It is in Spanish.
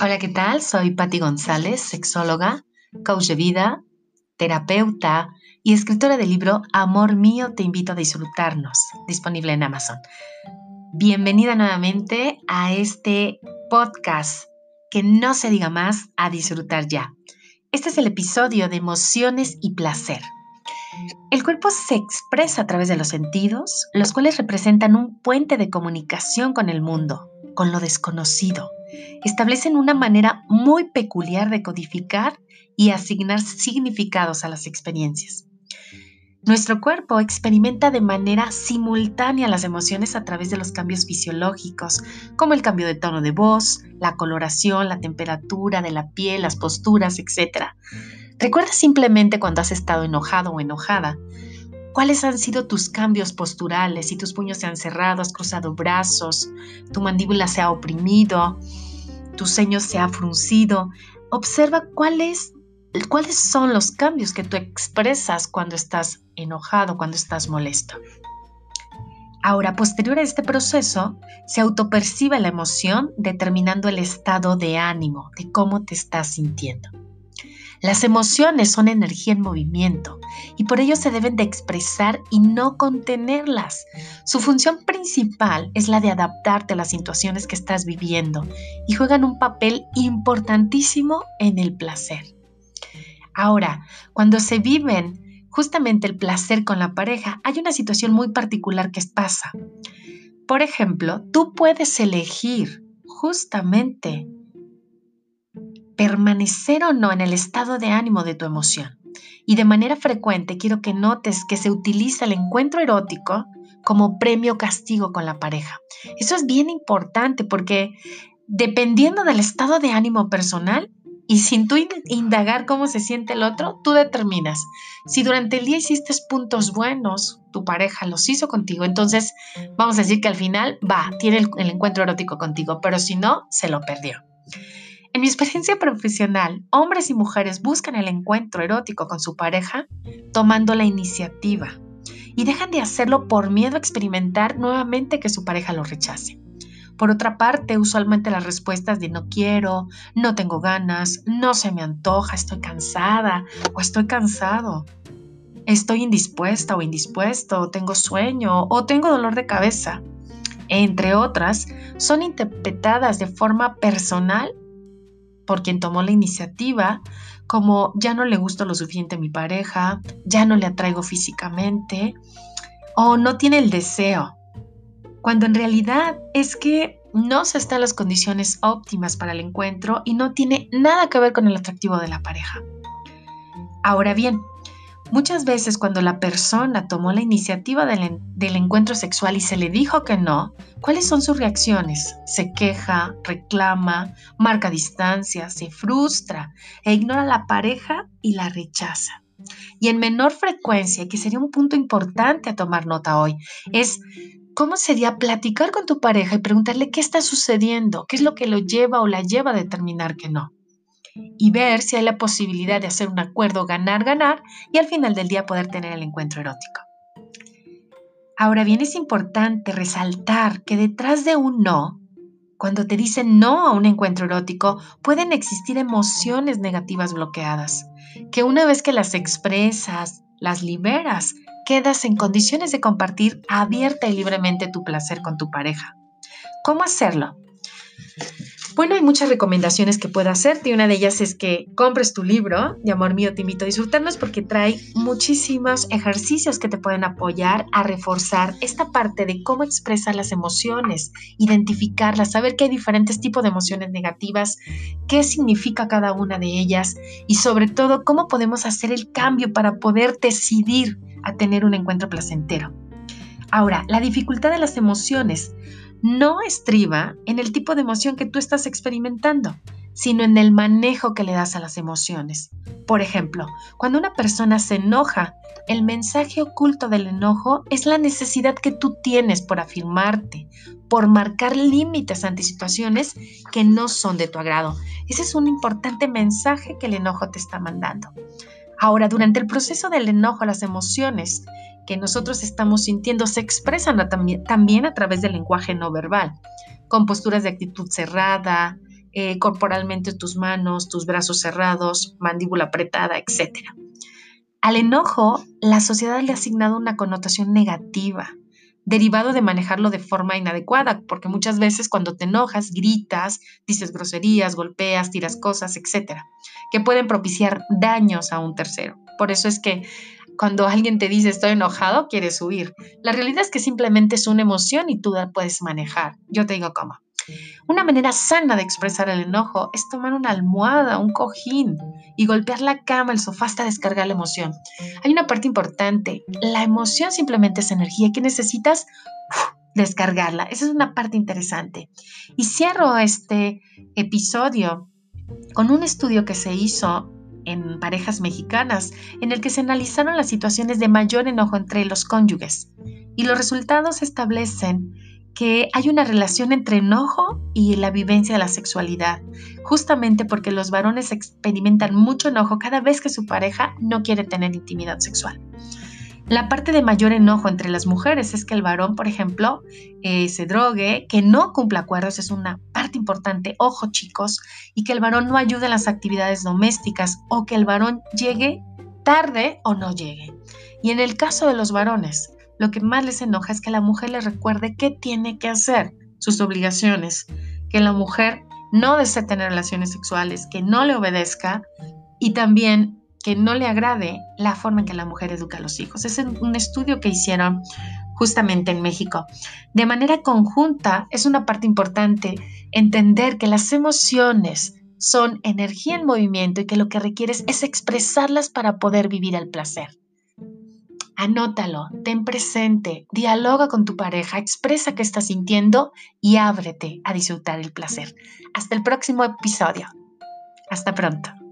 Hola, ¿qué tal? Soy Patti González, sexóloga, coach de vida, terapeuta y escritora del libro Amor mío, te invito a disfrutarnos, disponible en Amazon. Bienvenida nuevamente a este podcast que no se diga más a disfrutar ya. Este es el episodio de emociones y placer. El cuerpo se expresa a través de los sentidos, los cuales representan un puente de comunicación con el mundo, con lo desconocido establecen una manera muy peculiar de codificar y asignar significados a las experiencias. Nuestro cuerpo experimenta de manera simultánea las emociones a través de los cambios fisiológicos, como el cambio de tono de voz, la coloración, la temperatura de la piel, las posturas, etc. Recuerda simplemente cuando has estado enojado o enojada. ¿Cuáles han sido tus cambios posturales? Si tus puños se han cerrado, has cruzado brazos, tu mandíbula se ha oprimido, tu ceño se ha fruncido. Observa cuáles, cuáles son los cambios que tú expresas cuando estás enojado, cuando estás molesto. Ahora, posterior a este proceso, se autopercibe la emoción determinando el estado de ánimo, de cómo te estás sintiendo. Las emociones son energía en movimiento y por ello se deben de expresar y no contenerlas. Su función principal es la de adaptarte a las situaciones que estás viviendo y juegan un papel importantísimo en el placer. Ahora, cuando se viven justamente el placer con la pareja, hay una situación muy particular que pasa. Por ejemplo, tú puedes elegir justamente permanecer o no en el estado de ánimo de tu emoción. Y de manera frecuente quiero que notes que se utiliza el encuentro erótico como premio castigo con la pareja. Eso es bien importante porque dependiendo del estado de ánimo personal y sin tú indagar cómo se siente el otro, tú determinas. Si durante el día hiciste puntos buenos, tu pareja los hizo contigo, entonces vamos a decir que al final va, tiene el, el encuentro erótico contigo, pero si no, se lo perdió. En mi experiencia profesional, hombres y mujeres buscan el encuentro erótico con su pareja tomando la iniciativa y dejan de hacerlo por miedo a experimentar nuevamente que su pareja lo rechace. Por otra parte, usualmente las respuestas de no quiero, no tengo ganas, no se me antoja, estoy cansada o estoy cansado, estoy indispuesta o indispuesto, tengo sueño o tengo dolor de cabeza, entre otras, son interpretadas de forma personal por quien tomó la iniciativa, como ya no le gusto lo suficiente a mi pareja, ya no le atraigo físicamente o no tiene el deseo, cuando en realidad es que no se están las condiciones óptimas para el encuentro y no tiene nada que ver con el atractivo de la pareja. Ahora bien, Muchas veces cuando la persona tomó la iniciativa del, encuentro sexual y se le dijo que no, ¿cuáles son sus reacciones? Se queja, reclama, marca distancia, se frustra e ignora la pareja y la rechaza. Y en menor frecuencia, que sería un punto importante a tomar nota hoy, es cómo sería platicar con tu pareja y preguntarle qué está sucediendo, qué es lo que lo lleva o la lleva a determinar que no y ver si hay la posibilidad de hacer un acuerdo ganar-ganar y al final del día poder tener el encuentro erótico. Ahora bien, es importante resaltar que detrás de un no, cuando te dicen no a un encuentro erótico, pueden existir emociones negativas bloqueadas, que una vez que las expresas, las liberas, quedas en condiciones de compartir abierta y libremente tu placer con tu pareja. ¿Cómo hacerlo? Bueno, hay muchas recomendaciones que puedo hacerte una de ellas es que compres tu libro de Amor Mío, te invito a disfrutarnos porque trae muchísimos ejercicios que te pueden apoyar a reforzar esta parte de cómo expresar las emociones, identificarlas, saber que hay diferentes tipos de emociones negativas, qué significa cada una de ellas y sobre todo cómo podemos hacer el cambio para poder decidir a tener un encuentro placentero. Ahora, la dificultad de las emociones no estriba en el tipo de emoción que tú estás experimentando, sino en el manejo que le das a las emociones. Por ejemplo, cuando una persona se enoja, el mensaje oculto del enojo es la necesidad que tú tienes por afirmarte, por marcar límites ante situaciones que no son de tu agrado. Ese es un importante mensaje que el enojo te está mandando. Ahora, durante el proceso del enojo, las emociones que nosotros estamos sintiendo se expresan también, a través del lenguaje no verbal, con posturas de actitud cerrada, eh, corporalmente tus manos, tus brazos cerrados, mandíbula apretada, etc. Al enojo, la sociedad le ha asignado una connotación negativa, derivado de manejarlo de forma inadecuada, porque muchas veces cuando te enojas, gritas, dices groserías, golpeas, tiras cosas, etc., que pueden propiciar daños a un tercero. Por eso es que cuando alguien te dice estoy enojado, quieres huir. La realidad es que simplemente es una emoción y tú la puedes manejar. Yo te digo cómo. Una manera sana de expresar el enojo es tomar una almohada, un cojín y golpear la cama, el sofá hasta descargar la emoción. Hay una parte importante. La emoción simplemente es energía que necesitas descargarla. Esa es una parte interesante. Y cierro este episodio con un estudio que se hizo en parejas mexicanas en el que se analizaron las situaciones de mayor enojo entre los cónyuges. Y los resultados establecen que hay una relación entre enojo y la vivencia de la sexualidad, justamente porque los varones experimentan mucho enojo cada vez que su pareja no quiere tener intimidad sexual. La parte de mayor enojo entre las mujeres es que el varón, por ejemplo, eh, se drogue, que no cumpla acuerdos, es una parte importante, ojo chicos, y que el varón no ayude en las actividades domésticas o que el varón llegue tarde o no llegue. Y en el caso de los varones, lo que más les enoja es que la mujer le recuerde qué tiene que hacer, sus obligaciones, que la mujer no desee tener relaciones sexuales, que no le obedezca y también que no le agrade la forma en que la mujer educa a los hijos. Es un estudio que hicieron justamente en México. De manera conjunta, es una parte importante entender que las emociones son energía en movimiento y que lo que requieres es expresarlas para poder vivir el placer. Anótalo, ten presente, dialoga con tu pareja, expresa qué estás sintiendo y ábrete a disfrutar el placer. Hasta el próximo episodio. Hasta pronto.